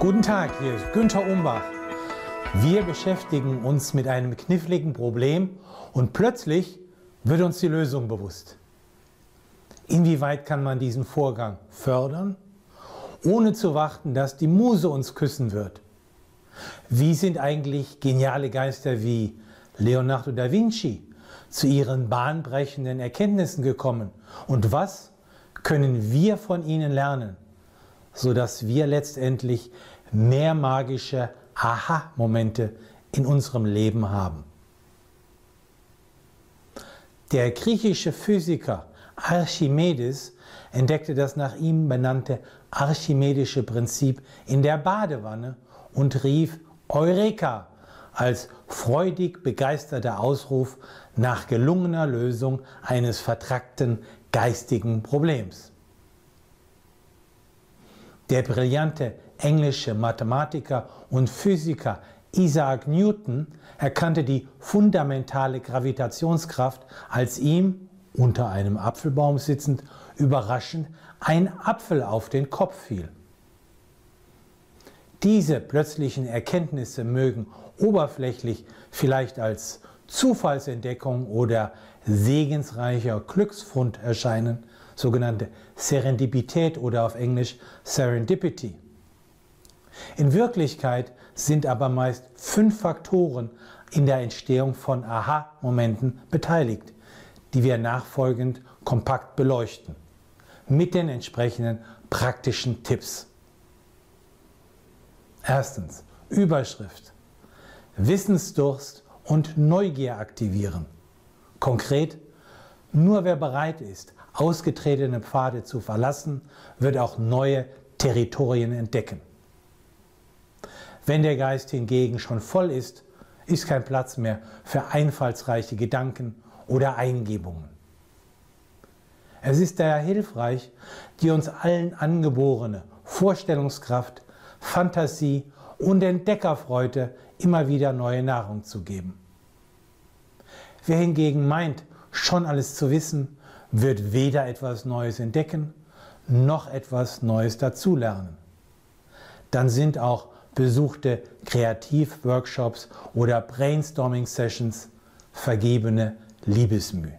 Guten Tag, hier ist Günther Umbach. Wir beschäftigen uns mit einem kniffligen Problem und plötzlich wird uns die Lösung bewusst. Inwieweit kann man diesen Vorgang fördern, ohne zu warten, dass die Muse uns küssen wird? Wie sind eigentlich geniale Geister wie Leonardo da Vinci zu ihren bahnbrechenden Erkenntnissen gekommen? Und was können wir von ihnen lernen, sodass wir letztendlich mehr magische Aha-Momente in unserem Leben haben? Der griechische Physiker Archimedes entdeckte das nach ihm benannte archimedische Prinzip in der Badewanne und rief Eureka als freudig begeisterter Ausruf nach gelungener Lösung eines vertrackten geistigen Problems. Der brillante englische Mathematiker und Physiker Isaac Newton erkannte die fundamentale Gravitationskraft, als ihm, unter einem Apfelbaum sitzend, überraschend ein Apfel auf den Kopf fiel. Diese plötzlichen Erkenntnisse mögen oberflächlich vielleicht als Zufallsentdeckung oder segensreicher Glücksfund erscheinen, sogenannte Serendipität oder auf Englisch Serendipity. In Wirklichkeit sind aber meist fünf Faktoren in der Entstehung von Aha-Momenten beteiligt, die wir nachfolgend kompakt beleuchten, mit den entsprechenden praktischen Tipps. Erstens, Überschrift. Wissensdurst und Neugier aktivieren. Konkret, nur wer bereit ist, ausgetretene Pfade zu verlassen, wird auch neue Territorien entdecken. Wenn der Geist hingegen schon voll ist, ist kein Platz mehr für einfallsreiche Gedanken oder Eingebungen. Es ist daher hilfreich, die uns allen angeborene Vorstellungskraft, Fantasie und Entdeckerfreude immer wieder neue Nahrung zu geben. Wer hingegen meint, schon alles zu wissen, wird weder etwas Neues entdecken, noch etwas Neues dazulernen. Dann sind auch besuchte Kreativworkshops oder Brainstorming-Sessions vergebene Liebesmüh.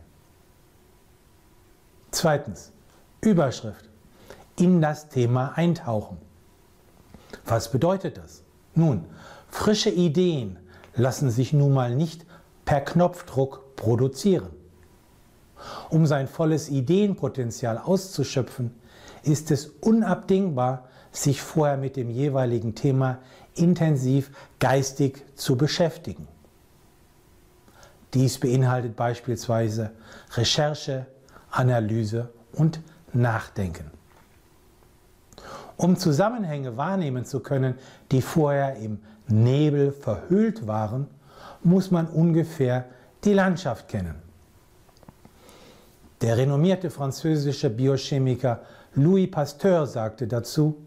Zweitens, Überschrift. In das Thema eintauchen. Was bedeutet das? Nun, frische Ideen lassen sich nun mal nicht per Knopfdruck produzieren. Um sein volles Ideenpotenzial auszuschöpfen, ist es unabdingbar, sich vorher mit dem jeweiligen Thema intensiv geistig zu beschäftigen. Dies beinhaltet beispielsweise Recherche, Analyse und Nachdenken. Um Zusammenhänge wahrnehmen zu können, die vorher im Nebel verhüllt waren, muss man ungefähr die Landschaft kennen. Der renommierte französische Biochemiker Louis Pasteur sagte dazu,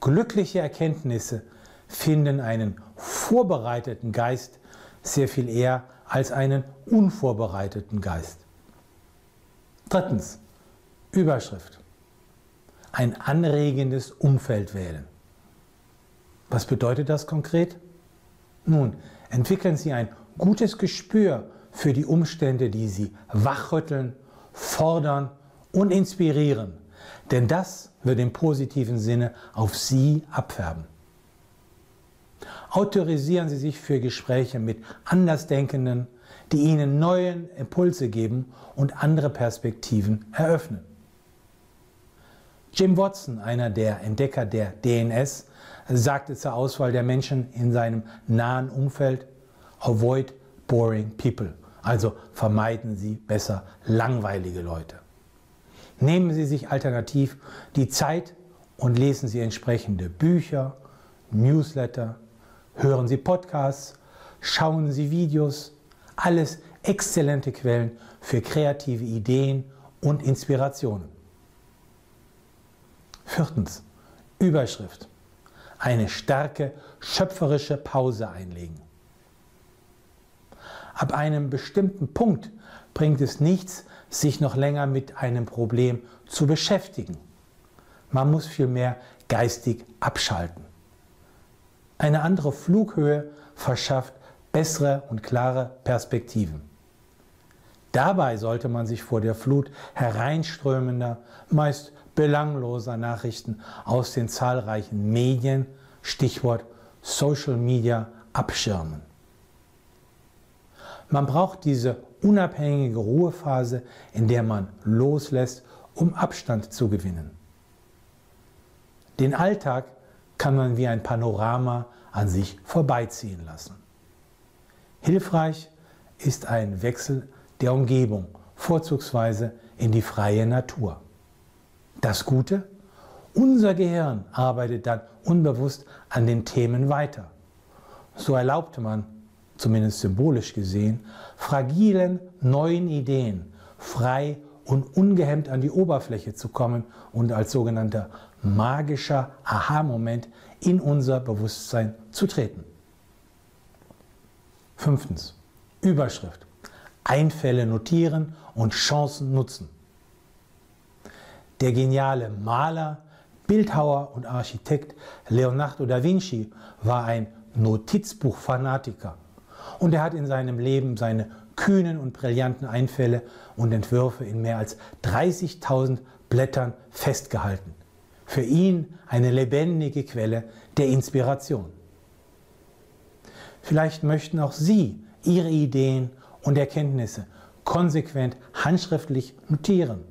glückliche Erkenntnisse finden einen vorbereiteten Geist sehr viel eher als einen unvorbereiteten Geist. Drittens, Überschrift. Ein anregendes Umfeld wählen. Was bedeutet das konkret? Nun, entwickeln Sie ein gutes Gespür für die Umstände, die Sie wachrütteln, fordern und inspirieren. Denn das wird im positiven Sinne auf Sie abfärben. Autorisieren Sie sich für Gespräche mit Andersdenkenden, die Ihnen neue Impulse geben und andere Perspektiven eröffnen. Jim Watson, einer der Entdecker der DNS, sagte zur Auswahl der Menschen in seinem nahen Umfeld, avoid boring people, also vermeiden Sie besser langweilige Leute. Nehmen Sie sich alternativ die Zeit und lesen Sie entsprechende Bücher, Newsletter, hören Sie Podcasts, schauen Sie Videos, alles exzellente Quellen für kreative Ideen und Inspirationen. Viertens, Überschrift. Eine starke schöpferische Pause einlegen. Ab einem bestimmten Punkt bringt es nichts, sich noch länger mit einem Problem zu beschäftigen. Man muss vielmehr geistig abschalten. Eine andere Flughöhe verschafft bessere und klare Perspektiven. Dabei sollte man sich vor der Flut hereinströmender, meist belangloser Nachrichten aus den zahlreichen Medien, Stichwort Social Media, abschirmen. Man braucht diese unabhängige Ruhephase, in der man loslässt, um Abstand zu gewinnen. Den Alltag kann man wie ein Panorama an sich vorbeiziehen lassen. Hilfreich ist ein Wechsel der Umgebung, vorzugsweise in die freie Natur. Das Gute? Unser Gehirn arbeitet dann unbewusst an den Themen weiter. So erlaubt man, zumindest symbolisch gesehen, fragilen neuen Ideen frei und ungehemmt an die Oberfläche zu kommen und als sogenannter magischer Aha-Moment in unser Bewusstsein zu treten. Fünftens. Überschrift. Einfälle notieren und Chancen nutzen. Der geniale Maler, Bildhauer und Architekt Leonardo da Vinci war ein Notizbuchfanatiker und er hat in seinem Leben seine kühnen und brillanten Einfälle und Entwürfe in mehr als 30.000 Blättern festgehalten. Für ihn eine lebendige Quelle der Inspiration. Vielleicht möchten auch Sie Ihre Ideen und Erkenntnisse konsequent handschriftlich notieren,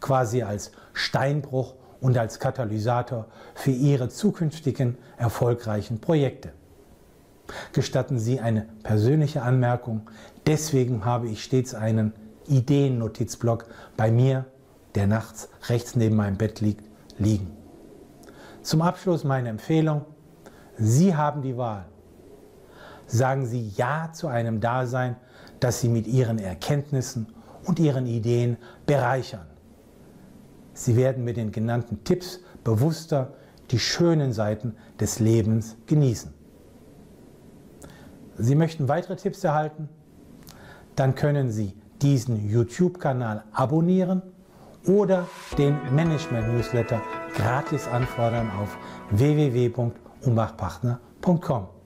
quasi als Steinbruch und als Katalysator für Ihre zukünftigen erfolgreichen Projekte. Gestatten Sie eine persönliche Anmerkung. Deswegen habe ich stets einen Ideennotizblock bei mir, der nachts rechts neben meinem Bett liegt, liegen. Zum Abschluss meine Empfehlung. Sie haben die Wahl. Sagen Sie Ja zu einem Dasein, das Sie mit Ihren Erkenntnissen und Ihren Ideen bereichern. Sie werden mit den genannten Tipps bewusster die schönen Seiten des Lebens genießen. Sie möchten weitere Tipps erhalten? Dann können Sie diesen YouTube-Kanal abonnieren oder den Management-Newsletter gratis anfordern auf www.umbachpartner.com.